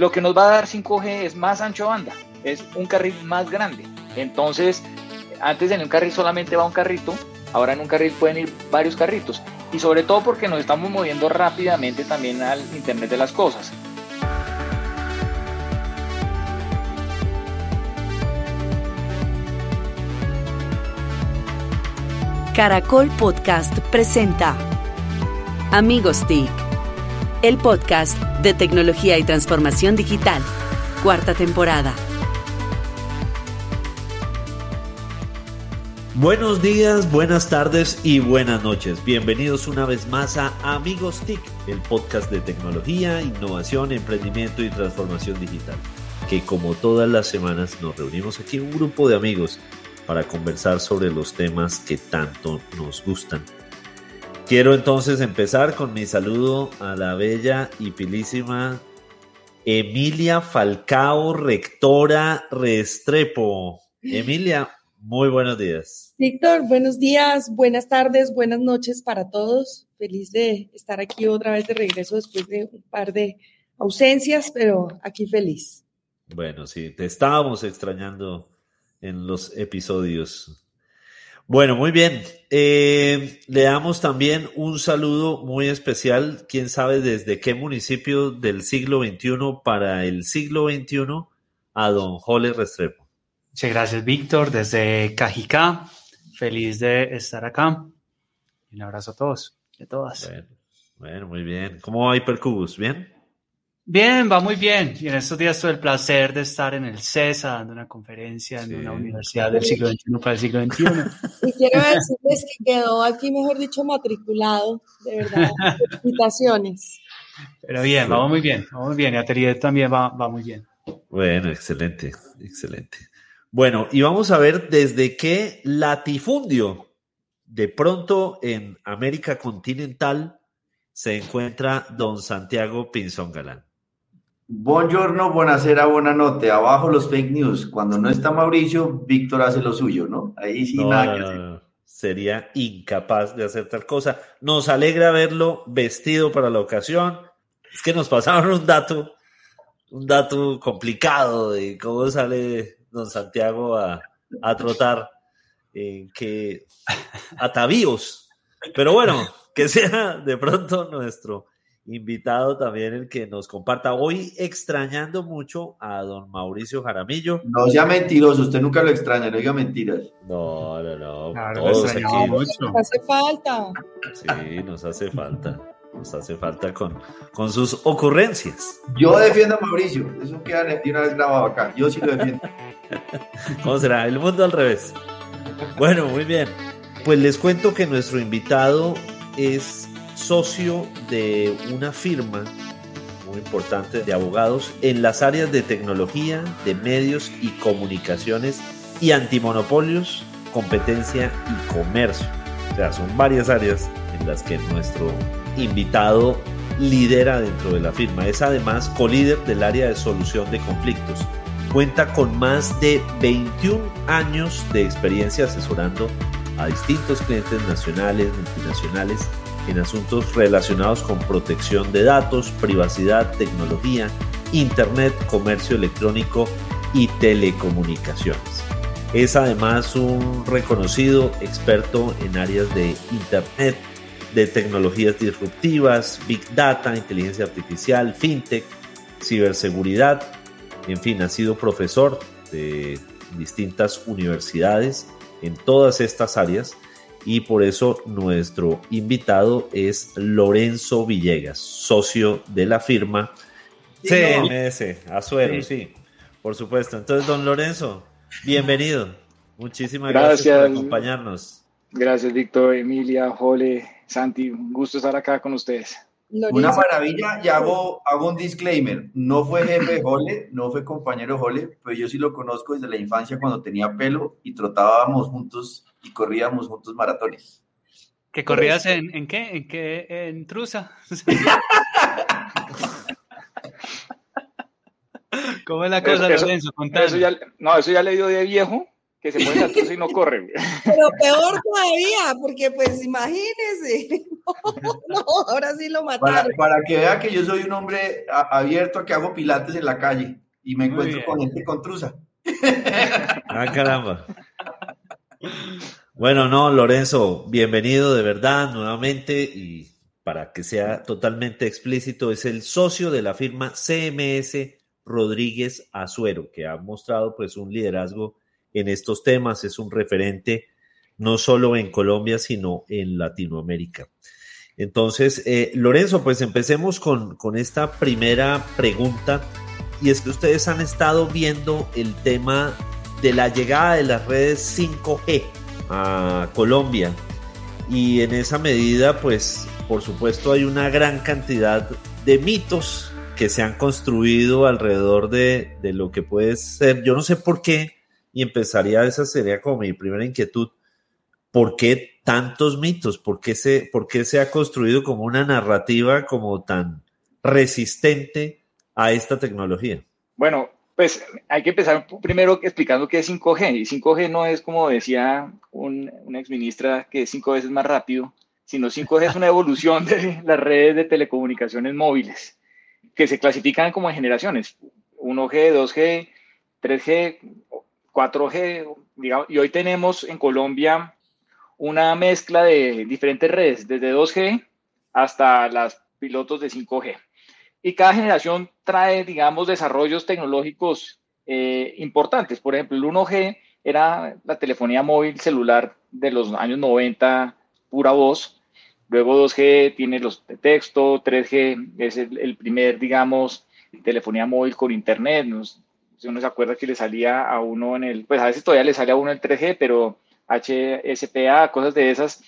Lo que nos va a dar 5G es más ancho banda, es un carril más grande. Entonces, antes en un carril solamente va un carrito, ahora en un carril pueden ir varios carritos. Y sobre todo porque nos estamos moviendo rápidamente también al Internet de las Cosas. Caracol Podcast presenta Amigos TIC, el podcast de tecnología y transformación digital, cuarta temporada. Buenos días, buenas tardes y buenas noches. Bienvenidos una vez más a Amigos TIC, el podcast de tecnología, innovación, emprendimiento y transformación digital, que como todas las semanas nos reunimos aquí un grupo de amigos para conversar sobre los temas que tanto nos gustan. Quiero entonces empezar con mi saludo a la bella y pilísima Emilia Falcao, rectora Restrepo. Emilia, muy buenos días. Víctor, buenos días, buenas tardes, buenas noches para todos. Feliz de estar aquí otra vez de regreso después de un par de ausencias, pero aquí feliz. Bueno, sí, te estábamos extrañando en los episodios. Bueno, muy bien. Eh, le damos también un saludo muy especial, quién sabe desde qué municipio del siglo XXI para el siglo XXI, a don Jole Restrepo. Muchas gracias, Víctor, desde Cajicá. Feliz de estar acá. Un abrazo a todos y a todas. Bueno, bueno muy bien. ¿Cómo va Hypercubus? ¿Bien? Bien, va muy bien. Y en estos días tuve el placer de estar en el CESA dando una conferencia en una universidad del siglo XXI para el siglo XXI. Y quiero decirles que quedó aquí, mejor dicho, matriculado, de verdad. Felicitaciones. Pero bien, vamos muy bien, vamos muy bien. Y Atelier también va, va muy bien. Bueno, excelente, excelente. Bueno, y vamos a ver desde qué latifundio de pronto en América continental se encuentra don Santiago Pinzón Galán. Buongiorno, buonasera, buena noche. Abajo los fake news. Cuando no está Mauricio, Víctor hace lo suyo, ¿no? Ahí sí No, nada que no, hacer. no, Sería incapaz de hacer tal cosa. Nos alegra verlo vestido para la ocasión. Es que nos pasaron un dato, un dato complicado de cómo sale don Santiago a, a trotar en que atavíos. Pero bueno, que sea de pronto nuestro invitado también el que nos comparta. Hoy extrañando mucho a don Mauricio Jaramillo. No sea mentiroso, usted nunca lo extraña, no diga mentiras. No, no, no. Claro, todos aquí. mucho. Nos hace falta. Sí, nos hace falta. Nos hace falta con, con sus ocurrencias. Yo defiendo a Mauricio, eso queda de una vez grabado acá. Yo sí lo defiendo. ¿Cómo será? El mundo al revés. Bueno, muy bien. Pues les cuento que nuestro invitado es socio de una firma muy importante de abogados en las áreas de tecnología, de medios y comunicaciones y antimonopolios, competencia y comercio. O sea, son varias áreas en las que nuestro invitado lidera dentro de la firma. Es además colíder del área de solución de conflictos. Cuenta con más de 21 años de experiencia asesorando a distintos clientes nacionales, multinacionales, en asuntos relacionados con protección de datos, privacidad, tecnología, Internet, comercio electrónico y telecomunicaciones. Es además un reconocido experto en áreas de Internet, de tecnologías disruptivas, Big Data, inteligencia artificial, FinTech, ciberseguridad. En fin, ha sido profesor de distintas universidades en todas estas áreas y por eso nuestro invitado es Lorenzo Villegas, socio de la firma Sí. CMS, Azuero, sí. Por supuesto. Entonces, don Lorenzo, bienvenido. Muchísimas gracias, por acompañarnos. Gracias, Víctor, Emilia, Jole, Santi. Un gusto estar acá con ustedes. Una maravilla y hago, hago un disclaimer. No fue jefe Jole, no fue compañero Jole, pero yo sí lo conozco desde la infancia cuando tenía pelo y trotábamos juntos y corríamos juntos maratones. ¿Que corrías en, en qué? ¿En qué? ¿En truza? ¿Cómo es la cosa, Lorenzo? Eso ya, no, eso ya le dio de viejo, que se pone la truza y no corre. Pero peor todavía, porque pues imagínese. No, ahora sí lo mataron. Para, que vea que yo soy un hombre abierto, que hago pilates en la calle y me encuentro con gente con truza. Ah, caramba. Bueno, no, Lorenzo, bienvenido de verdad nuevamente y para que sea totalmente explícito, es el socio de la firma CMS Rodríguez Azuero, que ha mostrado pues un liderazgo en estos temas, es un referente no solo en Colombia, sino en Latinoamérica. Entonces, eh, Lorenzo, pues empecemos con, con esta primera pregunta, y es que ustedes han estado viendo el tema de la llegada de las redes 5G a Colombia, y en esa medida, pues, por supuesto, hay una gran cantidad de mitos que se han construido alrededor de, de lo que puede ser, yo no sé por qué, y empezaría, esa sería como mi primera inquietud. ¿Por qué tantos mitos? ¿Por qué se, por qué se ha construido como una narrativa como tan resistente a esta tecnología? Bueno, pues hay que empezar primero explicando qué es 5G. Y 5G no es como decía un, una exministra que es cinco veces más rápido, sino 5G es una evolución de las redes de telecomunicaciones móviles que se clasifican como en generaciones. 1G, 2G, 3G, 4G, digamos, y hoy tenemos en Colombia una mezcla de diferentes redes, desde 2G hasta las pilotos de 5G. Y cada generación trae, digamos, desarrollos tecnológicos eh, importantes. Por ejemplo, el 1G era la telefonía móvil celular de los años 90, pura voz. Luego 2G tiene los de texto, 3G es el, el primer, digamos, telefonía móvil con internet. Si uno se acuerda que le salía a uno en el, pues a veces todavía le sale a uno el 3G, pero HSPA, cosas de esas.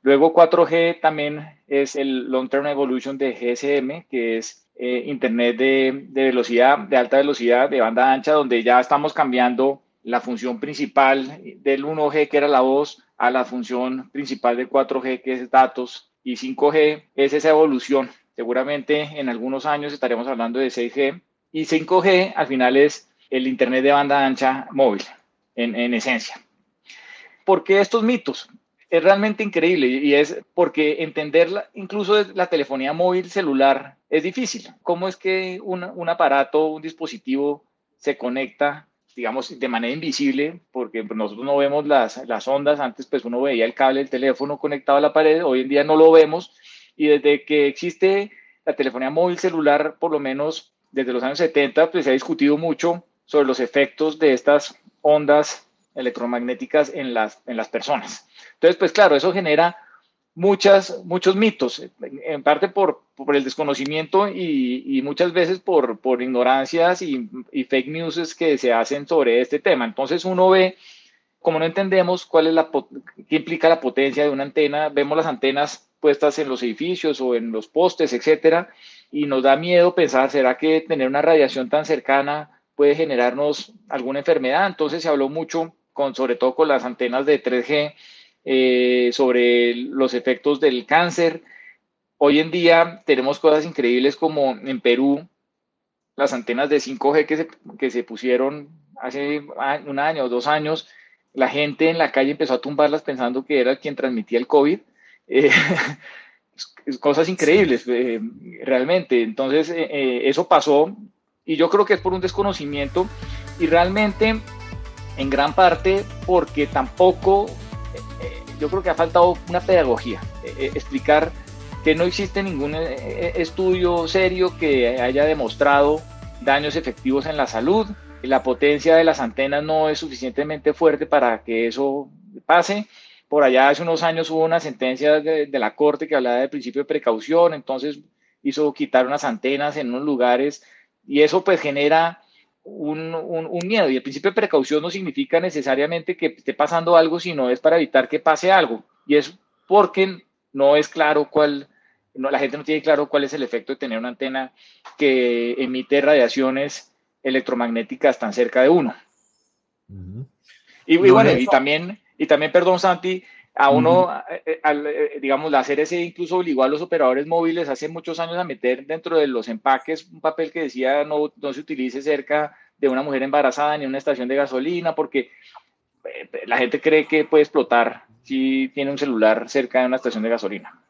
Luego 4G también es el Long Term Evolution de GSM, que es eh, Internet de, de, velocidad, de alta velocidad, de banda ancha, donde ya estamos cambiando la función principal del 1G, que era la voz, a la función principal del 4G, que es datos, y 5G es esa evolución. Seguramente en algunos años estaremos hablando de 6G, y 5G al final es el Internet de banda ancha móvil, en, en esencia. ¿Por qué estos mitos? Es realmente increíble y es porque entender incluso la telefonía móvil celular es difícil. ¿Cómo es que un, un aparato, un dispositivo se conecta digamos, de manera invisible, porque nosotros no vemos las, las, ondas, antes pues uno veía el cable del teléfono conectado a la pared, hoy en día no lo vemos, y desde que existe la telefonía móvil celular, por lo menos desde los años 70 pues, se ha discutido mucho sobre los efectos de estas ondas electromagnéticas en las, en las personas. Entonces, pues claro, eso genera muchas, muchos mitos, en parte por, por el desconocimiento y, y, muchas veces por, por ignorancias y, y, fake news que se hacen sobre este tema. Entonces uno ve, como no entendemos cuál es la, qué implica la potencia de una antena, vemos las antenas puestas en los edificios o en los postes, etcétera, y nos da miedo pensar, ¿será que tener una radiación tan cercana puede generarnos alguna enfermedad? Entonces se habló mucho, con, sobre todo con las antenas de 3G, eh, sobre los efectos del cáncer. Hoy en día tenemos cosas increíbles como en Perú, las antenas de 5G que se, que se pusieron hace un año o dos años, la gente en la calle empezó a tumbarlas pensando que era quien transmitía el COVID. Eh, cosas increíbles, eh, realmente. Entonces, eh, eh, eso pasó y yo creo que es por un desconocimiento y realmente en gran parte porque tampoco, yo creo que ha faltado una pedagogía, explicar que no existe ningún estudio serio que haya demostrado daños efectivos en la salud, la potencia de las antenas no es suficientemente fuerte para que eso pase por allá hace unos años hubo una sentencia de, la Corte que hablaba del principio de precaución, entonces hizo quitar unas antenas en unos lugares y eso pues genera un, un, miedo. Y el principio de precaución no significa necesariamente que esté pasando algo, sino es para evitar que pase algo. Y es porque no es claro cuál, no, la gente no tiene claro cuál es el efecto de tener una antena que emite radiaciones electromagnéticas tan cerca de uno. y, bueno, y también, y también, perdón, Santi, a uno, eh, eh, eh, digamos, la CRC incluso obligó a los operadores móviles hace muchos años a meter dentro de los empaques un papel que decía no, no se utilice cerca de una mujer embarazada ni en una estación de gasolina, porque la gente cree que puede explotar si tiene un celular cerca de una estación de gasolina.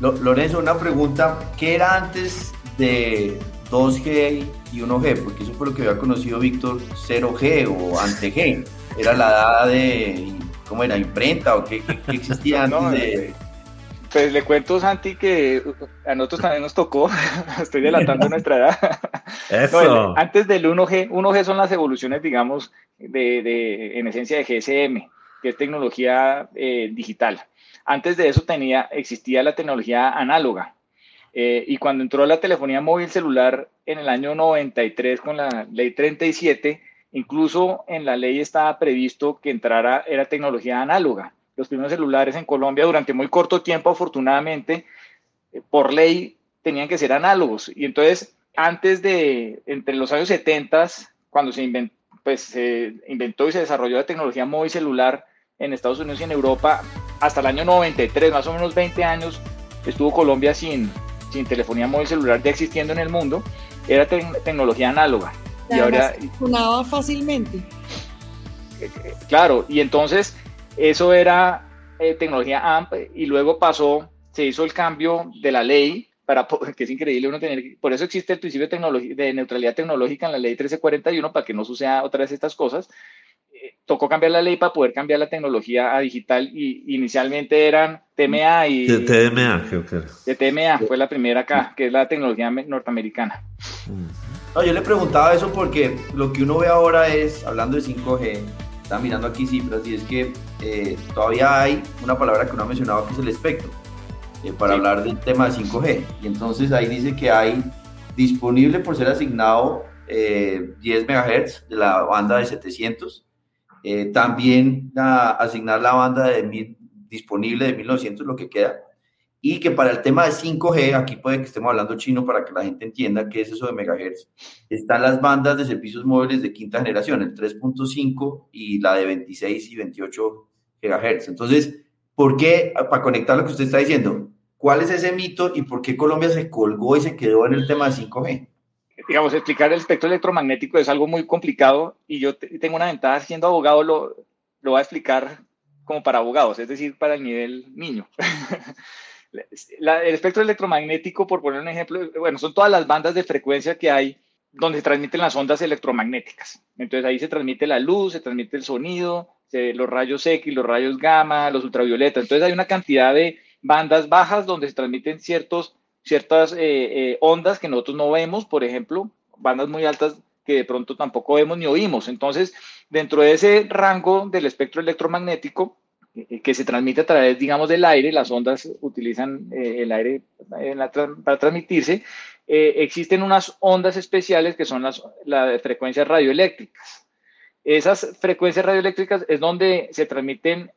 Lorenzo, una pregunta, ¿qué era antes de 2G y 1G? Porque eso fue lo que había conocido Víctor, 0G o ante G. Era la edad de, ¿cómo era? ¿Imprenta o qué, existía antes de...? Pues le cuento, Santi, que a nosotros también nos tocó, estoy delatando nuestra edad. Eso. antes del 1G, 1G son las evoluciones, digamos, de, de en esencia de GSM, que es tecnología eh, digital. Antes de eso tenía, existía la tecnología análoga. Eh, y cuando entró la telefonía móvil celular en el año 93 con la ley 37, incluso en la ley estaba previsto que entrara, era tecnología análoga. Los primeros celulares en Colombia durante muy corto tiempo, afortunadamente, eh, por ley tenían que ser análogos. Y entonces, antes de, entre los años 70, cuando se inventó, pues, se inventó y se desarrolló la tecnología móvil celular en Estados Unidos y en Europa, hasta el año 93, más o menos 20 años, estuvo Colombia sin, sin telefonía móvil celular ya existiendo en el mundo, era tecnología análoga. Y, ahora funcionaba fácilmente. Eh, claro, y entonces eso era eh, tecnología AMP y luego pasó, se hizo el cambio de la ley para que es increíble uno tener, por eso existe el principio de, de neutralidad tecnológica en la ley 1341 para que no suceda otra vez estas cosas tocó cambiar la ley para poder cambiar la tecnología a digital y inicialmente eran TMA y... De TMA, creo que De TMA, fue la primera acá, que es la tecnología norteamericana. No, yo le preguntaba eso porque lo que uno ve ahora es, hablando de 5G, está mirando aquí cifras y es que eh, todavía hay una palabra que uno ha mencionado que es el espectro, eh, para hablar del tema de 5G. Y entonces ahí dice que hay disponible por ser asignado 10 eh, MHz de la banda de 700 eh, también asignar la banda de disponible de 1900, lo que queda. Y que para el tema de 5G, aquí puede que estemos hablando chino para que la gente entienda qué es eso de megahertz, están las bandas de servicios móviles de quinta generación, el 3.5 y la de 26 y 28 gigahertz. Entonces, ¿por qué, para conectar lo que usted está diciendo, cuál es ese mito y por qué Colombia se colgó y se quedó en el tema de 5G? digamos, explicar el espectro electromagnético es algo muy complicado y yo tengo una ventaja siendo abogado, lo, lo voy a explicar como para abogados, es decir, para el nivel niño. el espectro electromagnético, por poner un ejemplo, bueno, son todas las bandas de frecuencia que hay donde se transmiten las ondas electromagnéticas. Entonces ahí se transmite la luz, se transmite el sonido, los rayos X, los rayos gamma, los ultravioletas. Entonces hay una cantidad de bandas bajas donde se transmiten ciertas eh, eh, ondas que nosotros no vemos, por ejemplo, bandas muy altas que de pronto tampoco vemos ni oímos. Entonces, dentro de ese rango del espectro electromagnético, que se transmite a través, digamos, del aire, las ondas utilizan el aire para transmitirse, existen unas ondas especiales que son las, las frecuencias radioeléctricas. Esas frecuencias radioeléctricas es donde se transmiten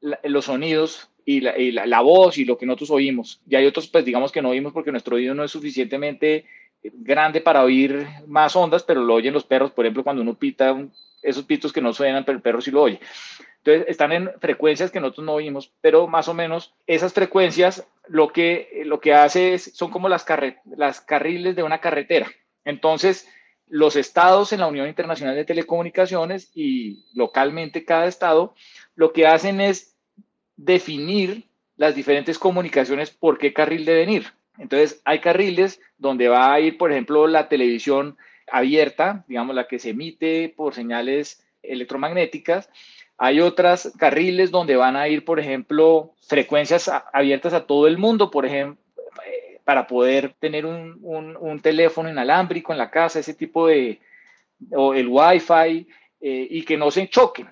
los sonidos y, la, la, voz y lo que nosotros oímos. Y hay otros, pues digamos que no oímos porque nuestro oído no es suficientemente grande para oír más ondas, pero lo oyen los perros, por ejemplo, cuando uno pita esos pitos que no suenan, pero el perro sí lo oye. Entonces, están en frecuencias que nosotros no oímos, pero más o menos esas frecuencias lo que, lo que hace es, son como las, las carriles de una carretera. Entonces, los estados en la Unión Internacional de Telecomunicaciones y localmente cada estado, lo que hacen es definir las diferentes comunicaciones por qué carril deben ir. Entonces, hay carriles donde va a ir, por ejemplo, la televisión abierta, digamos, la que se emite por señales electromagnéticas. Hay otras carriles donde van a ir, por ejemplo, frecuencias abiertas a todo el mundo, por ejemplo, para poder tener un, teléfono inalámbrico en la casa, ese tipo de, o el Wi-Fi, eh, y que no se choquen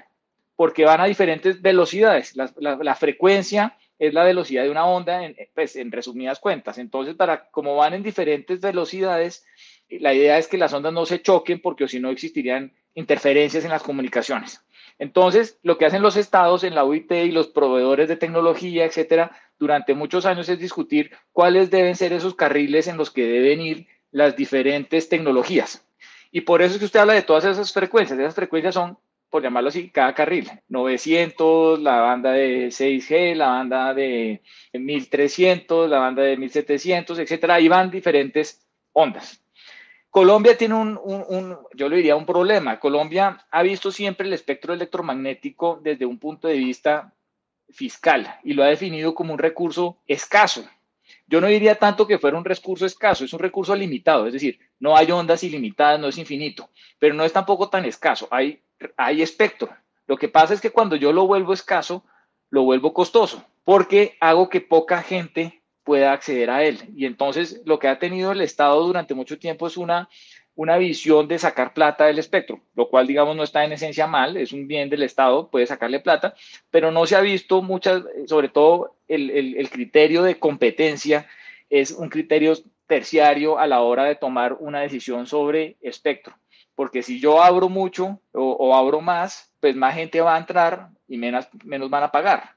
porque van a diferentes velocidades. La, frecuencia es la velocidad de una onda, en, pues, en resumidas cuentas. Entonces, para como van en diferentes velocidades, La idea es que las ondas no se choquen porque si no existirían interferencias en las comunicaciones. Entonces, lo que hacen los estados en la UIT y los proveedores de tecnología, etcétera, durante muchos años es discutir cuáles deben ser esos carriles en los que deben ir las diferentes tecnologías. Y por eso es que usted habla de todas esas frecuencias. Esas frecuencias son, por llamarlo así, cada carril. 900, la banda de 6G, la banda de 1300, la banda de 1700, etcétera. Ahí van diferentes ondas. Colombia tiene un, yo le diría, un problema. Colombia ha visto siempre el espectro electromagnético desde un punto de vista fiscal y lo ha definido como un recurso escaso. Yo no diría tanto que fuera un recurso escaso, es un recurso limitado, es decir, no hay ondas ilimitadas, no es infinito, pero no es tampoco tan escaso, hay, hay espectro. Lo que pasa es que cuando yo lo vuelvo escaso, lo vuelvo costoso, porque hago que poca gente pueda acceder a él. Y entonces lo que ha tenido el Estado durante mucho tiempo es una, una visión de sacar plata del espectro, lo cual digamos no está en esencia mal, es un bien del Estado, puede sacarle plata, pero no se ha visto muchas, sobre todo el, el, criterio de competencia es un criterio terciario a la hora de tomar una decisión sobre espectro. Porque si yo abro mucho o, o abro más, pues más gente va a entrar y menos, menos van a pagar.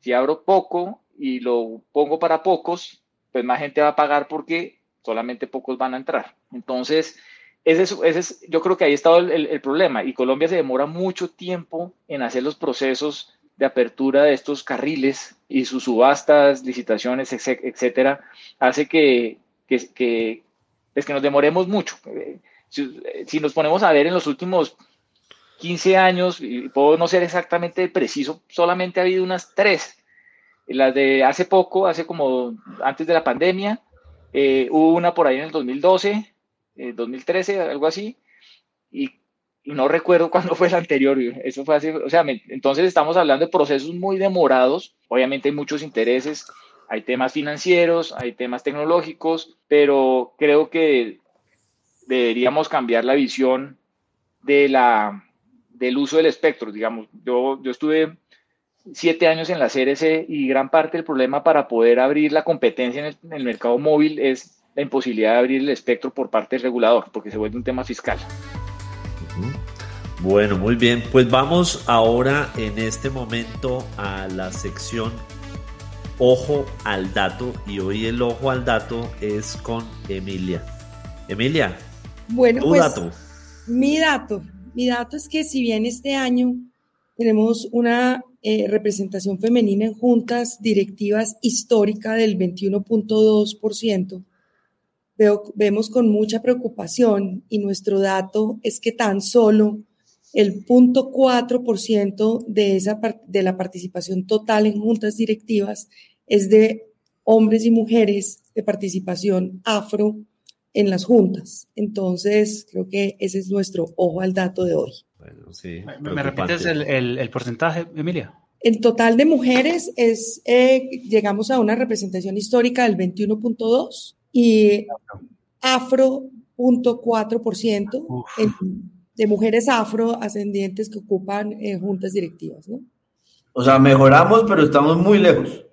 Si abro poco y lo pongo para pocos, pues más gente va a pagar porque solamente pocos van a entrar. Entonces, ese es, yo creo que ahí está el, el, problema. Y Colombia se demora mucho tiempo en hacer los procesos de apertura de estos carriles y sus subastas, licitaciones, etcétera, hace que, que, que, es que nos demoremos mucho. Si, si, nos ponemos a ver en los últimos 15 años, y puedo no ser exactamente preciso, solamente ha habido unas tres las de hace poco, hace como antes de la pandemia, eh, hubo una por ahí en el 2012, 2013, eh, algo así, y, no recuerdo cuándo fue la anterior, eso fue así, o sea, entonces estamos hablando de procesos muy demorados, obviamente hay muchos intereses, hay temas financieros, hay temas tecnológicos, pero creo que deberíamos cambiar la visión del uso del espectro, digamos, yo, yo estuve siete años en la CRC y gran parte del problema para poder abrir la competencia en el, mercado móvil es la imposibilidad de abrir el espectro por parte del regulador, porque se vuelve un tema fiscal. Bueno, muy bien. Pues vamos ahora en este momento a la sección Ojo al dato y hoy el ojo al dato es con Emilia. Emilia, bueno, tu pues, dato. Mi dato, mi dato es que si bien este año tenemos una eh, representación femenina en juntas directivas histórica del 21.2%. vemos con mucha preocupación y nuestro dato es que tan solo el 0.4% de, de la participación total en juntas directivas es de hombres y mujeres de participación afro en las juntas. Entonces, creo que ese es nuestro ojo al dato de hoy. Bueno, sí. ¿Me, repites el, porcentaje, Emilia? En total de mujeres es, eh, llegamos a una representación histórica del 21.2 y afro 0.4% de mujeres afroascendientes que ocupan eh, juntas directivas, ¿no? O sea, mejoramos, pero estamos muy lejos.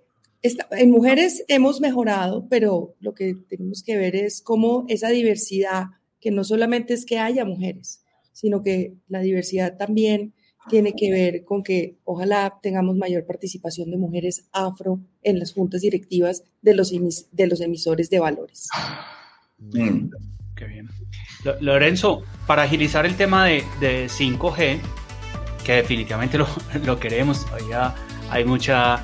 en mujeres hemos mejorado, pero lo que tenemos que ver es cómo esa diversidad, que no solamente es que haya mujeres, sino que la diversidad también tiene que ver con que ojalá tengamos mayor participación de mujeres afro en las juntas directivas de los, de los emisores de valores. Mm. Qué bien. Lorenzo, para agilizar el tema de, de 5G, que definitivamente lo, lo queremos, ya hay mucha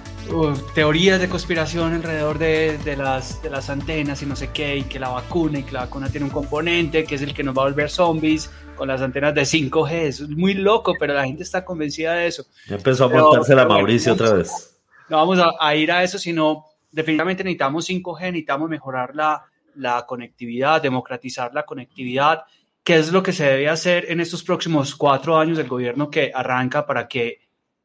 teorías de conspiración alrededor de, de, las, de las antenas y no sé qué, y que la vacuna, y que la vacuna tiene un componente que es el que nos va a volver zombies con las antenas de 5G. es muy loco, pero la gente está convencida de eso. Ya empezó a montarse la Mauricio otra vez. No vamos a, ir a eso, sino definitivamente necesitamos 5G, necesitamos mejorar la, la conectividad, democratizar la conectividad. ¿Qué es lo que se debe hacer en estos próximos cuatro años del gobierno que arranca para que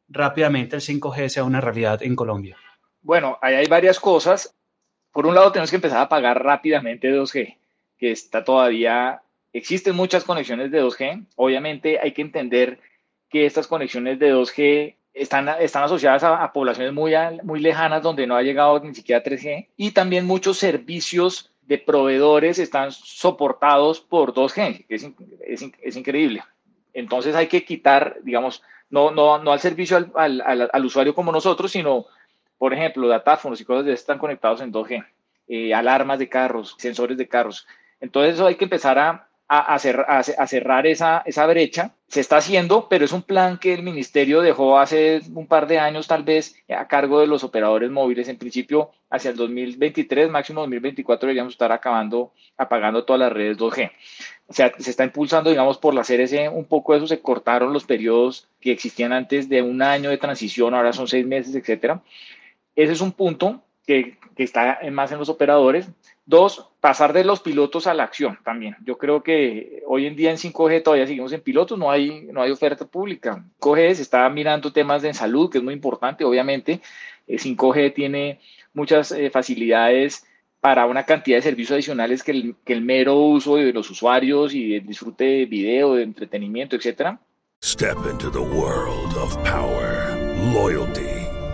rápidamente el 5G sea una realidad en Colombia? Bueno, ahí hay varias cosas. Por un lado, tenemos que empezar a pagar rápidamente 2G, que está todavía, existen muchas conexiones de 2G. Obviamente hay que entender que estas conexiones de 2G están, están asociadas a, a poblaciones muy, muy lejanas donde no ha llegado ni siquiera 3G y también muchos servicios de proveedores están soportados por 2G, que es, es, increíble. Entonces hay que quitar, digamos, no, no, no al servicio al, al, al, usuario como nosotros, sino, por ejemplo, datáfonos y cosas de están conectados en 2G, eh, alarmas de carros, sensores de carros. Entonces eso hay que empezar a, a, cerrar esa, esa brecha. Se está haciendo, pero es un plan que el ministerio dejó hace un par de años tal vez a cargo de los operadores móviles. En principio, hacia el 2023, máximo 2024, deberíamos estar acabando, apagando todas las redes 2G. O sea, se está impulsando, digamos, por la CRC, un poco eso, se cortaron los periodos que existían antes de un año de transición, ahora son seis meses, etcétera. Ese es un punto que, que está más en los operadores. Dos, pasar de los pilotos a la acción también. Yo creo que hoy en día en 5G todavía seguimos en pilotos, no hay, no hay oferta pública. 5G se está mirando temas de salud, que es muy importante, obviamente. 5G eh, tiene muchas eh, facilidades para una cantidad de servicios adicionales que el, que el mero uso de los usuarios y el disfrute de video, de entretenimiento, etcétera. Step into the world of power, loyalty.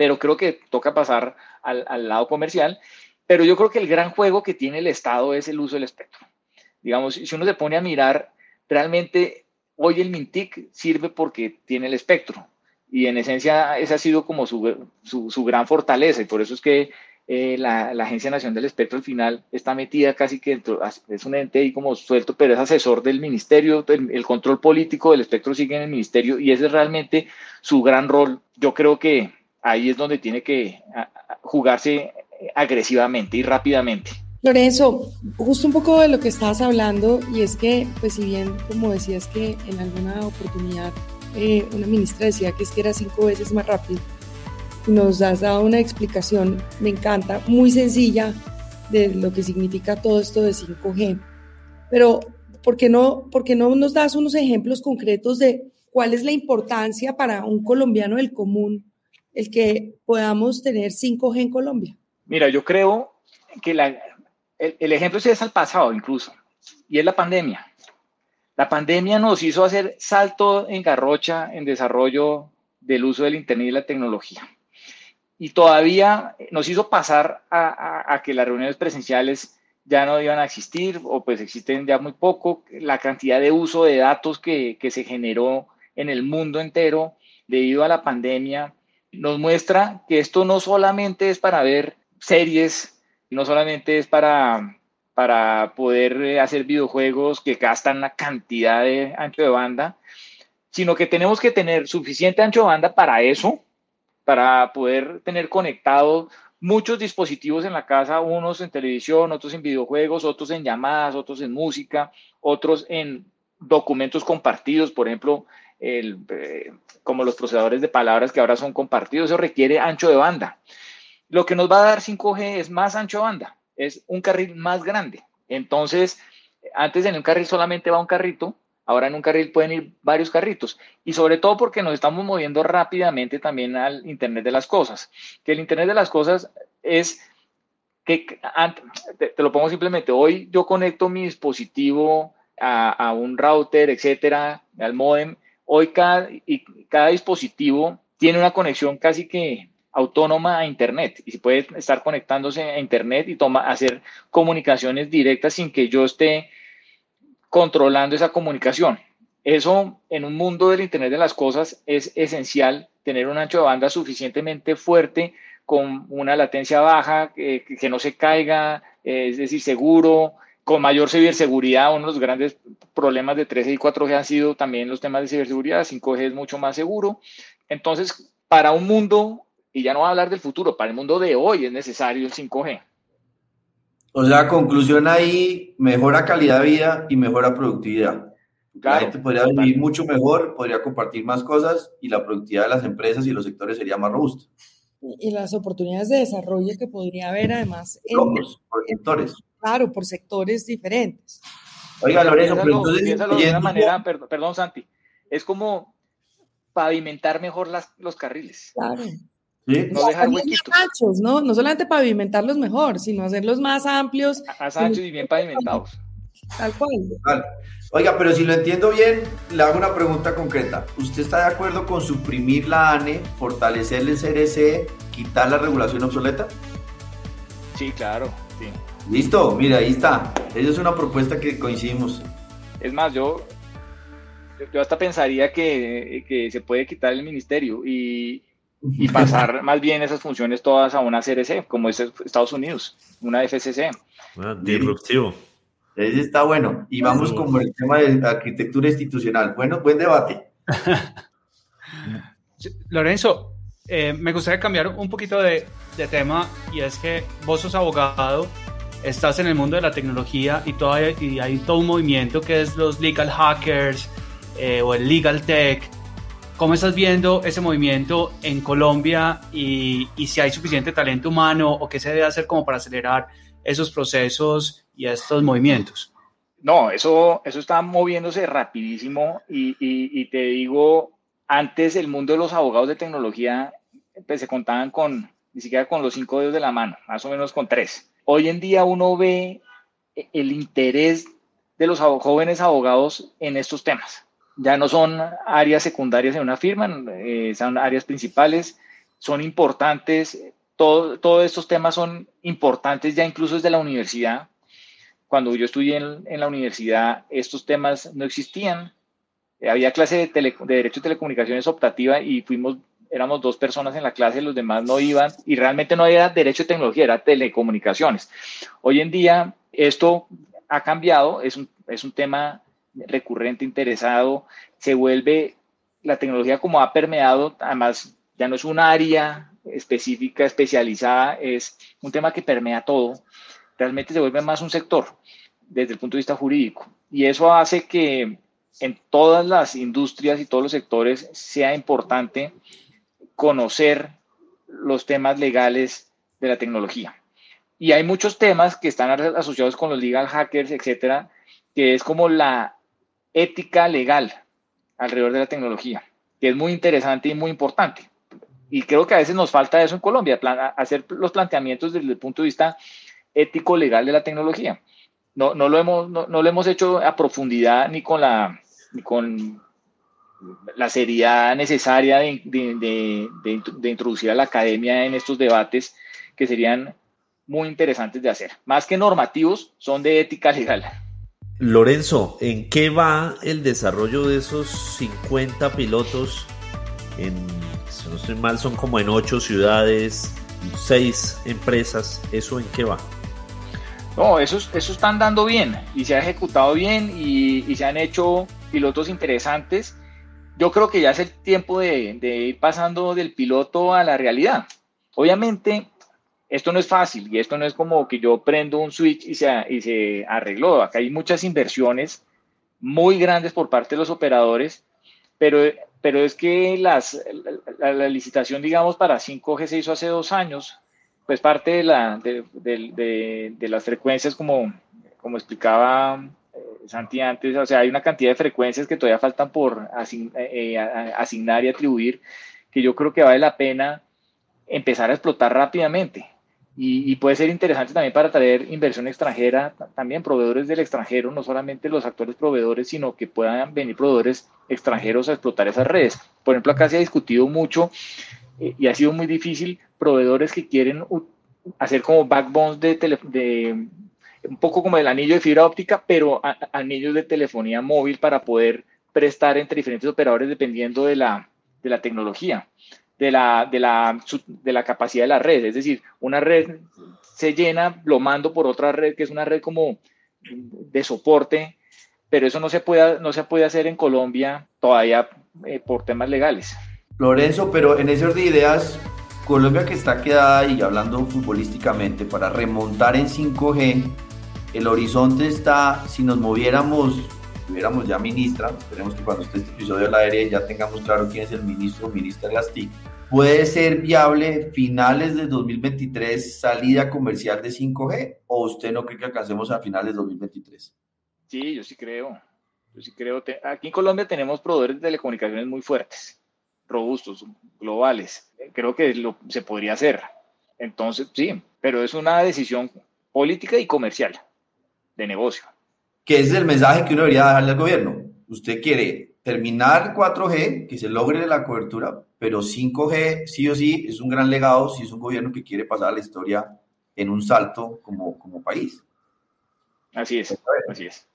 Pero creo que toca pasar al, al, lado comercial. Pero yo creo que el gran juego que tiene el Estado es el uso del espectro. Digamos, si uno se pone a mirar, realmente hoy el MINTIC sirve porque tiene el espectro. Y en esencia esa ha sido como su, su, su gran fortaleza. Y por eso es que eh, la, la, Agencia Nacional del Espectro al final está metida casi que dentro, es un ente ahí como suelto, pero es asesor del ministerio, el, el, control político del espectro sigue en el ministerio y ese es realmente su gran rol. Yo creo que ahí es donde tiene que jugarse agresivamente y rápidamente. Lorenzo, justo un poco de lo que estabas hablando, y es que, pues si bien, como decías que en alguna oportunidad eh, una ministra decía que es que era cinco veces más rápido, nos has dado una explicación, me encanta, muy sencilla de lo que significa todo esto de 5G. Pero, ¿por qué no, por qué no nos das unos ejemplos concretos de cuál es la importancia para un colombiano del común el que podamos tener 5G en Colombia? Mira, yo creo que el, el, ejemplo es al pasado incluso, y es la pandemia. La pandemia nos hizo hacer salto en garrocha en desarrollo del uso del Internet y la tecnología. Y todavía nos hizo pasar a que las reuniones presenciales ya no iban a existir o pues existen ya muy poco. La cantidad de uso de datos que, que se generó en el mundo entero debido a la pandemia nos muestra que esto no solamente es para ver series, no solamente es para, para poder eh, hacer videojuegos que gastan una cantidad de ancho de banda, sino que tenemos que tener suficiente ancho de banda para eso, para poder tener conectados muchos dispositivos en la casa, unos en televisión, otros en videojuegos, otros en llamadas, otros en música, otros en documentos compartidos, por ejemplo, el, eh, como los procesadores de palabras que ahora son compartidos, eso requiere ancho de banda. Lo que nos va a dar 5G es más ancho de banda, es un carril más grande. Entonces, antes en un carril solamente va un carrito, ahora en un carril pueden ir varios carritos. Y sobre todo porque nos estamos moviendo rápidamente también al Internet de las Cosas. Que el Internet de las Cosas es que, te, lo pongo simplemente, hoy yo conecto mi dispositivo a, a un router, etcétera, al modem, Hoy cada, y cada dispositivo tiene una conexión casi que autónoma a Internet y puede estar conectándose a Internet y toma, hacer comunicaciones directas sin que yo esté controlando esa comunicación. Eso en un mundo del Internet de las Cosas es esencial tener un ancho de banda suficientemente fuerte con una latencia baja, que, que no se caiga, es decir, seguro, con mayor ciberseguridad. Uno de los grandes problemas de 3G y 4G han sido también los temas de ciberseguridad. 5G es mucho más seguro. Entonces, para un mundo, y ya no voy a hablar del futuro, para el mundo de hoy es necesario el 5G. O sea, conclusión ahí, mejora calidad de vida y mejora productividad. Claro, la gente podría vivir mucho mejor, podría compartir más cosas y la productividad de las empresas y los sectores sería más robusta. Y las oportunidades de desarrollo que podría haber además en, los sectores claro, por sectores diferentes. Oiga, Lorenzo, pero entonces, de una manera, perdón, Santi, es como pavimentar mejor las, los carriles. Claro. No dejar huequitos. ¿no? no solamente pavimentarlos mejor, sino hacerlos más amplios. Más anchos y bien pavimentados. Tal cual. Oiga, pero si lo entiendo bien, le hago una pregunta concreta. ¿Usted está de acuerdo con suprimir la ANE, fortalecer el CRC, quitar la regulación obsoleta? Sí, claro. Sí. Listo, mira, ahí está. Esa es una propuesta que coincidimos. Es más, yo, yo hasta pensaría que, que se puede quitar el ministerio y, y pasar más bien esas funciones todas a una CRC, como es Estados Unidos, una FCC. Ah, disruptivo. Ese está bueno. Y vamos con el tema de arquitectura institucional. Bueno, buen debate. Lorenzo, eh, me gustaría cambiar un poquito de, de, tema y es que vos sos abogado, estás en el mundo de la tecnología y, todavía, y hay todo un movimiento que es los legal hackers eh, o el legal tech ¿Cómo estás viendo ese movimiento en Colombia y, si hay suficiente talento humano o qué se debe hacer como para acelerar esos procesos y estos movimientos? No, eso, eso está moviéndose rapidísimo y, te digo, antes el mundo de los abogados de tecnología pues, se contaban con, ni siquiera con los cinco dedos de la mano, más o menos con tres. Hoy en día uno ve el interés de los jóvenes abogados en estos temas ya no son áreas secundarias en una firma, eh, son áreas principales, son importantes, todos estos temas son importantes ya incluso desde la universidad. Cuando yo estudié en, la universidad, estos temas no existían. había clase de, Derecho de Telecomunicaciones optativa y fuimos, éramos dos personas en la clase, los demás no iban y realmente no era Derecho de Tecnología, era Telecomunicaciones. Hoy en día esto ha cambiado, es un, es un tema recurrente, interesado, se vuelve la tecnología como ha permeado, además ya no es un área específica, especializada, es un tema que permea todo, realmente se vuelve más un sector desde el punto de vista jurídico. Y eso hace que en todas las industrias y todos los sectores sea importante conocer los temas legales de la tecnología. Y hay muchos temas que están asociados con los legal hackers, etcétera, que es como la ética legal alrededor de la tecnología, que es muy interesante y muy importante. Y creo que a veces nos falta eso en Colombia, hacer los planteamientos desde el punto de vista ético legal de la tecnología. No, no, lo, hemos, no, lo hemos hecho a profundidad ni con la, con la seriedad necesaria de, de, de, introducir a la academia en estos debates que serían muy interesantes de hacer. Más que normativos, son de ética legal. Lorenzo, ¿en qué va el desarrollo de esos 50 pilotos? En, si no estoy mal, son como en 8 ciudades, 6 empresas. ¿Eso en qué va? No, esos, eso están dando bien y se ha ejecutado bien y, se han hecho pilotos interesantes. Yo creo que ya es el tiempo de, de ir pasando del piloto a la realidad. Obviamente, esto no es fácil y esto no es como que yo prendo un switch y se, y se arregló. Acá hay muchas inversiones muy grandes por parte de los operadores, pero, pero es que las, la, licitación, digamos, para 5G se hizo hace dos años, pues parte de, la, de, de, las frecuencias, como, como explicaba eh, Santi antes, o sea, hay una cantidad de frecuencias que todavía faltan por eh, asignar y atribuir, que yo creo que vale la pena empezar a explotar rápidamente. Y, puede ser interesante también para traer inversión extranjera, también proveedores del extranjero, no solamente los actores proveedores, sino que puedan venir proveedores extranjeros a explotar esas redes. Por ejemplo, acá se ha discutido mucho eh, y ha sido muy difícil proveedores que quieren hacer como backbones de, de un poco como el anillo de fibra óptica, pero anillos de telefonía móvil para poder prestar entre diferentes operadores dependiendo de la, de la tecnología de la, de la, de la capacidad de la red. Es decir, una red se llena lo mando por otra red que es una red como de soporte, pero eso no se puede, no se puede hacer en Colombia todavía eh, por temas legales. Lorenzo, pero en ese orden de ideas, Colombia que está quedada y hablando futbolísticamente para remontar en 5G, el horizonte está, si nos moviéramos tuviéramos ya ministra, esperemos que cuando esté este episodio al aire ya tengamos claro quién es el ministro o ministra de las TIC, ¿Puede ser viable finales de 2023 salida comercial de 5G o usted no cree que alcancemos a finales de 2023? Sí, yo sí creo. Yo sí creo. Aquí en Colombia tenemos proveedores de telecomunicaciones muy fuertes, robustos, globales. Creo que lo, se podría hacer. Entonces, sí, pero es una decisión política y comercial de negocio. ¿Qué es el mensaje que uno debería darle al gobierno? Usted quiere terminar 4G, que se logre la cobertura, pero 5G sí o sí es un gran legado si es un gobierno que quiere pasar a la historia en un salto como, como país. Así es, así es.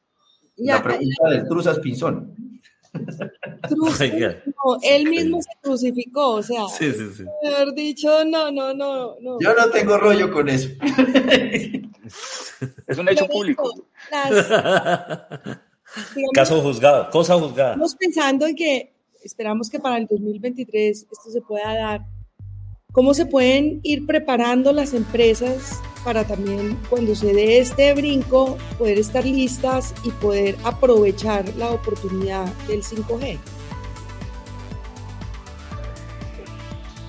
La pregunta del Truzas Pinzón. Él mismo se crucificó, o sea, sí, sí, sí. haber dicho, no, no, no, no. Yo no tengo rollo con eso. es un hecho público. Caso juzgado, cosa juzgada. Estamos pensando en que esperamos que para el 2023 esto se pueda dar. ¿Cómo se pueden ir preparando las empresas para también cuando se dé este brinco poder estar listas y poder aprovechar la oportunidad del 5G?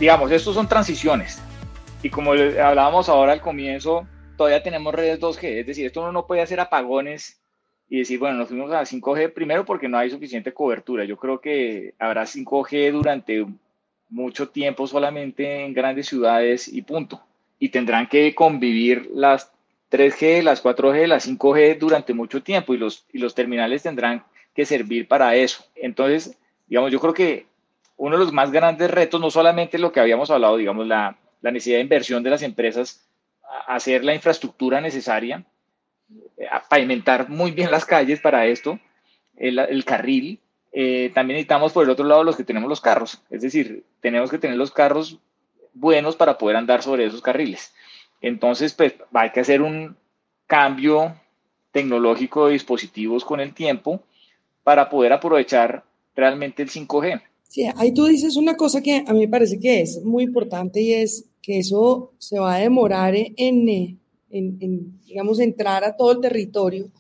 Digamos, estos son transiciones. Y como hablábamos ahora al comienzo, todavía tenemos redes 2G, es decir, esto uno no puede hacer apagones y decir, bueno, nos fuimos a 5G primero porque no hay suficiente cobertura. Yo creo que habrá 5G durante mucho tiempo solamente en grandes ciudades y punto. Y tendrán que convivir las 3G, las 4G, las 5G durante mucho tiempo y los, y los terminales tendrán que servir para eso. Entonces, digamos, yo creo que uno de los más grandes retos, no solamente lo que habíamos hablado, digamos, la, la necesidad de inversión de las empresas, hacer la infraestructura necesaria, a pavimentar muy bien las calles para esto, el, carril. Eh, también necesitamos por el otro lado los que tenemos los carros, es decir, tenemos que tener los carros buenos para poder andar sobre esos carriles. Entonces, pues hay que hacer un cambio tecnológico de dispositivos con el tiempo para poder aprovechar realmente el 5G. Sí, ahí tú dices una cosa que a mí me parece que es muy importante y es que eso se va a demorar en, en, digamos, entrar a todo el territorio.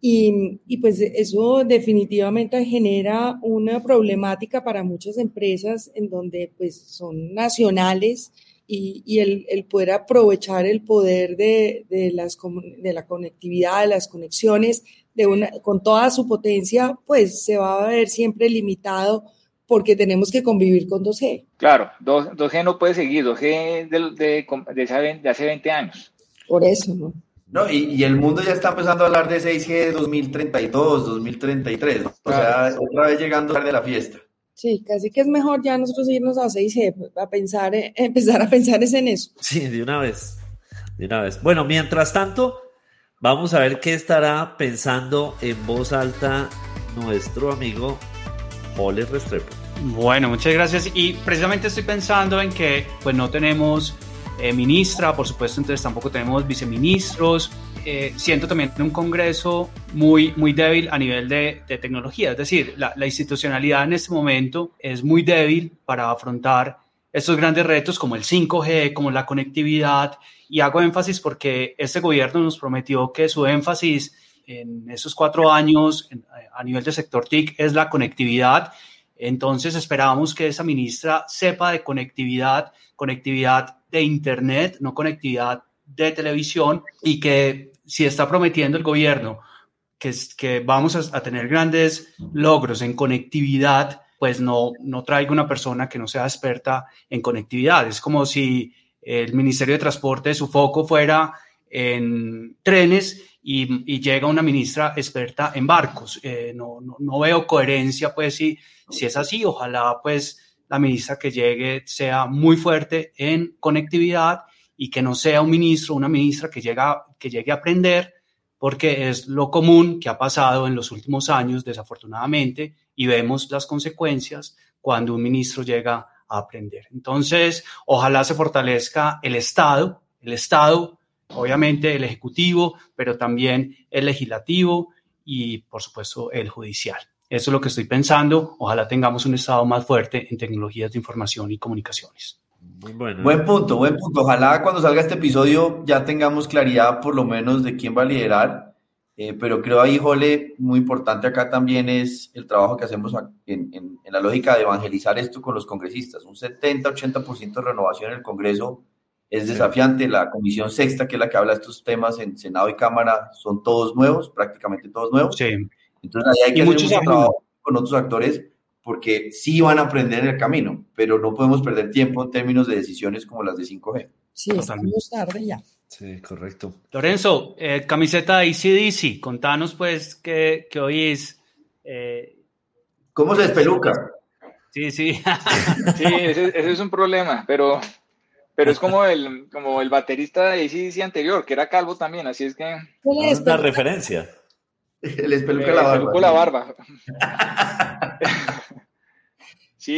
Y, y, pues eso definitivamente genera una problemática para muchas empresas en donde pues son nacionales y, y el, el, poder aprovechar el poder de, de, las, de la conectividad, de las conexiones, de una, con toda su potencia, pues se va a ver siempre limitado porque tenemos que convivir con 2G. Claro, 2, g no puede seguir, 2G de, de, de, de hace 20 años. Por eso, ¿no? No, y, y, el mundo ya está empezando a hablar de 6G 2032, 2033. O sea, otra vez llegando de la fiesta. Sí, casi que es mejor ya nosotros irnos a 6G, a pensar, empezar a pensar en eso. Sí, de una vez. De una vez. Bueno, mientras tanto, vamos a ver qué estará pensando en voz alta nuestro amigo Ole Restrepo. Bueno, muchas gracias. Y precisamente estoy pensando en que pues no tenemos eh, ministra, por supuesto, entonces tampoco tenemos viceministros. Eh, siento también un Congreso muy, muy débil a nivel de, tecnología, es decir, la, institucionalidad en este momento es muy débil para afrontar estos grandes retos como el 5G, como la conectividad, y hago énfasis porque este gobierno nos prometió que su énfasis en esos cuatro años a nivel de sector TIC es la conectividad. Entonces esperábamos que esa ministra sepa de conectividad, conectividad de Internet, no conectividad de televisión y que si está prometiendo el gobierno que, que vamos a, tener grandes logros en conectividad, pues no, no traiga una persona que no sea experta en conectividad. Es como si el Ministerio de Transporte, su foco fuera en trenes y, llega una ministra experta en barcos. Eh, no, no, veo coherencia, pues, si, si es así. Ojalá, pues, la ministra que llegue sea muy fuerte en conectividad y que no sea un ministro, una ministra que, llega, que llegue a aprender, porque es lo común que ha pasado en los últimos años, desafortunadamente, y vemos las consecuencias cuando un ministro llega a aprender. Entonces, ojalá se fortalezca el Estado, el Estado, obviamente el Ejecutivo, pero también el Legislativo y, por supuesto, el Judicial. Eso es lo que estoy pensando. Ojalá tengamos un Estado más fuerte en tecnologías de información y comunicaciones. bueno. Buen punto, buen punto. Ojalá cuando salga este episodio ya tengamos claridad por lo menos de quién va a liderar Eh, pero creo ahí, Jole, muy importante acá también es el trabajo que hacemos en, en, la lógica de evangelizar esto con los congresistas. Un 70-80% de renovación en el Congreso es desafiante. La Comisión Sexta, que es la que habla de estos temas en Senado y Cámara, son todos nuevos, prácticamente todos nuevos. Sí. Entonces ahí hay que hacer mucho trabajo con otros actores porque sí van a aprender en el camino, pero no podemos perder tiempo en términos de decisiones como las de 5G. Sí, estamos tarde ya. Sí, correcto. Lorenzo, eh, camiseta de ACDC, contanos pues qué, qué oís. Eh, ¿Cómo se despeluca? Sí, sí. sí, ese, es un problema, pero, pero es como el, como el baterista de ACDC anterior, que era calvo también, así es que... Es una referencia. El espeluca la barba. la barba.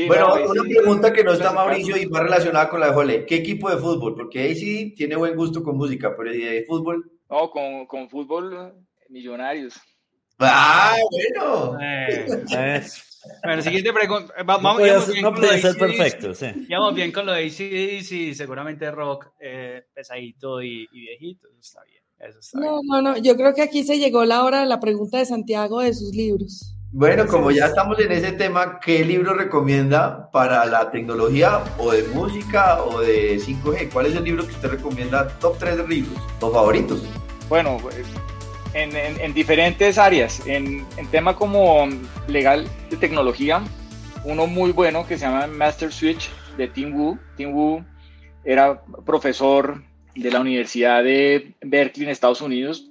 bueno, una pregunta que no está Mauricio y va relacionada con la de Jole. ¿Qué equipo de fútbol? Porque ahí sí tiene buen gusto con música, pero de fútbol? No, con, con fútbol millonarios. Ah, bueno. Eh, bueno, siguiente pregunta. vamos, no puede, no puede ser perfecto, sí. Vamos bien con lo de ACDC, seguramente rock eh, pesadito y, y, viejito, está bien. Eso está no, no, no, yo creo que aquí se llegó la hora de la pregunta de Santiago de sus libros. Bueno, como ya estamos en ese tema, ¿qué libro recomienda para la tecnología o de música o de 5G? ¿Cuál es el libro que usted recomienda? Top 3 de libros, los favoritos. Bueno, en, diferentes áreas. En, tema como legal de tecnología, uno muy bueno que se llama Master Switch de Tim Wu. Tim Wu era profesor de la Universidad de Berkeley en Estados Unidos,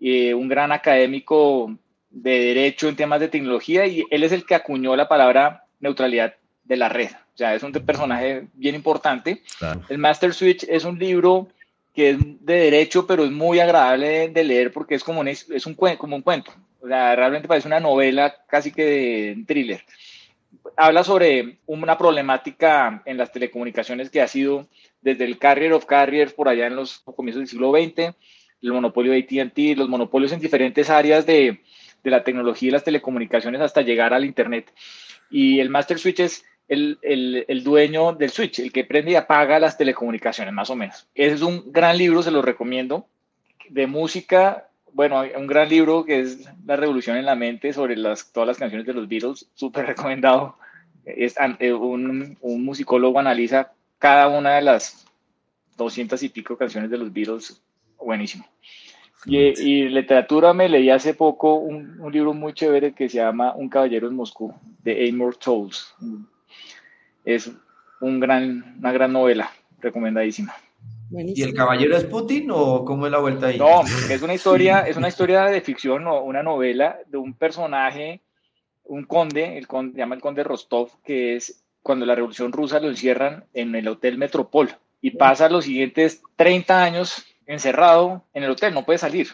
y un gran académico de derecho en temas de tecnología y él es el que acuñó la palabra neutralidad de la red. O sea, es un personaje bien importante. El Master Switch es un libro que es de derecho, pero es muy agradable de, leer porque es como un, es un, como un cuento. O sea, realmente parece una novela casi que de thriller. Habla sobre una problemática en las telecomunicaciones que ha sido desde el carrier of carriers por allá en los comienzos del siglo XX, el monopolio de ATT, los monopolios en diferentes áreas de, de la tecnología y las telecomunicaciones hasta llegar al Internet. Y el Master Switch es el, el, dueño del switch, el que prende y apaga las telecomunicaciones, más o menos. Es un gran libro, se lo recomiendo. De música, bueno, un gran libro que es La Revolución en la Mente sobre las, todas las canciones de los Beatles, súper recomendado. Es, eh, un, un musicólogo analiza cada una de las doscientas y pico canciones de los Beatles, buenísimo. Y, literatura me leí hace poco un, libro muy chévere que se llama Un caballero en Moscú, de Amor Tolls. Es un gran, una gran novela, recomendadísima. ¿Y el caballero es Putin o cómo es la vuelta ahí? No, es una historia, es una historia de ficción o una novela de un personaje, un conde, el conde, se llama el conde Rostov, que es cuando la revolución rusa lo encierran en el Hotel Metropol y pasa los siguientes 30 años encerrado en el hotel, no puede salir.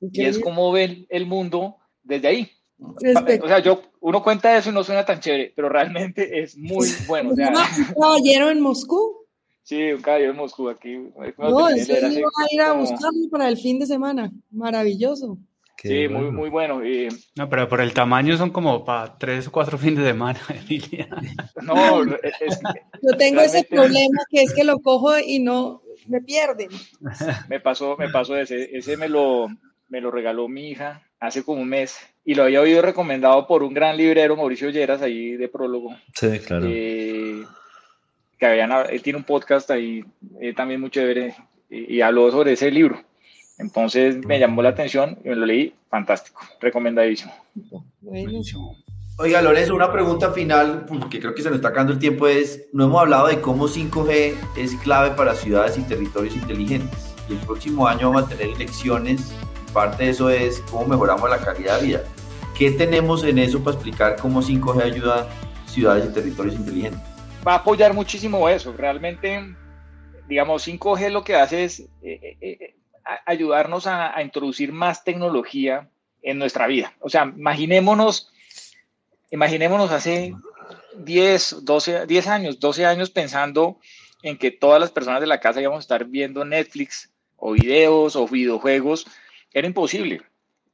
Y es como ve el mundo desde ahí. O sea, yo, uno cuenta eso y no suena tan chévere, pero realmente es muy bueno. ¿Un caballero en Moscú? Sí, un caballero en Moscú aquí. No, eso iba a ir a buscarlo para el fin de semana. Maravilloso. Sí, muy, muy bueno. No, pero por el tamaño son como para tres o cuatro fines de semana, Emilia. No, yo tengo ese problema que es que lo cojo y no, me pierden. me pasó, me pasó ese, ese me lo, me lo regaló mi hija hace como un mes y lo había oído recomendado por un gran librero, Mauricio Lleras, ahí de prólogo. Sí, claro. Eh, que habían, él tiene un podcast ahí eh, también muy chévere y, y, habló sobre ese libro. Entonces me llamó la atención y me lo leí, fantástico, recomendadísimo. Buenísimo. Oiga, Lorenzo, una pregunta final, porque creo que se nos está acabando el tiempo, es, no hemos hablado de cómo 5G es clave para ciudades y territorios inteligentes. Y el próximo año vamos a tener elecciones, parte de eso es cómo mejoramos la calidad de vida. ¿Qué tenemos en eso para explicar cómo 5G ayuda a ciudades y territorios inteligentes? Va a apoyar muchísimo eso. Realmente, digamos, 5G lo que hace es eh, eh, ayudarnos a, a introducir más tecnología en nuestra vida. O sea, imaginémonos Imaginémonos hace 10, 12, 10 años, 12 años pensando en que todas las personas de la casa íbamos a estar viendo Netflix o videos o videojuegos. Era imposible.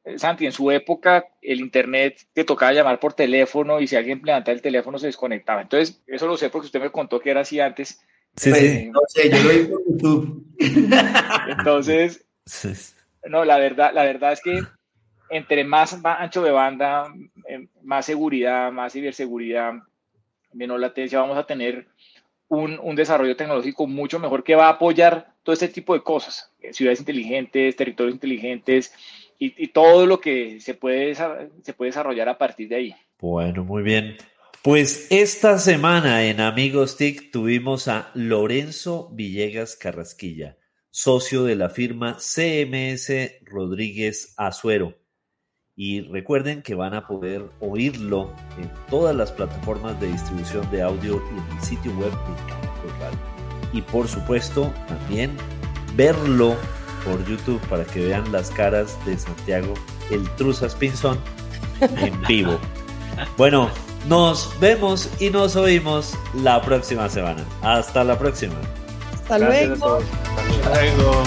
Eh, Santi, en su época el internet te tocaba llamar por teléfono y si alguien levantaba el teléfono se desconectaba. Entonces, eso lo sé porque usted me contó que era así antes. Sí, sí. Pues, no sé, yo lo vi por YouTube. Entonces, no, la verdad, la verdad es que entre más ancho de banda, em, más seguridad, más ciberseguridad, menos latencia, vamos a tener un, un, desarrollo tecnológico mucho mejor que va a apoyar todo este tipo de cosas, eh, ciudades inteligentes, territorios inteligentes y, y todo lo que se puede, se puede desarrollar a partir de ahí. Bueno, muy bien. Pues esta semana en Amigos TIC tuvimos a Lorenzo Villegas Carrasquilla, socio de la firma CMS Rodríguez Azuero. Y recuerden que van a poder oírlo en todas las plataformas de distribución de audio y en el sitio web de Radio. Y por supuesto, también verlo por YouTube para que vean las caras de Santiago, el Truzas Pinzón, en vivo. Bueno, nos vemos y nos oímos la próxima semana. Hasta la próxima. Hasta luego. Hasta luego.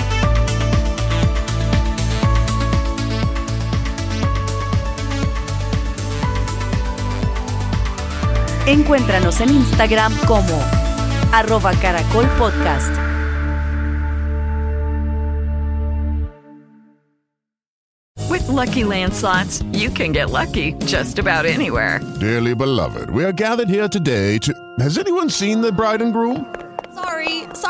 Encuéntranos en Instagram como arroba caracol podcast. With lucky landslots, you can get lucky just about anywhere. Dearly beloved, we are gathered here today to. Has anyone seen the bride and groom?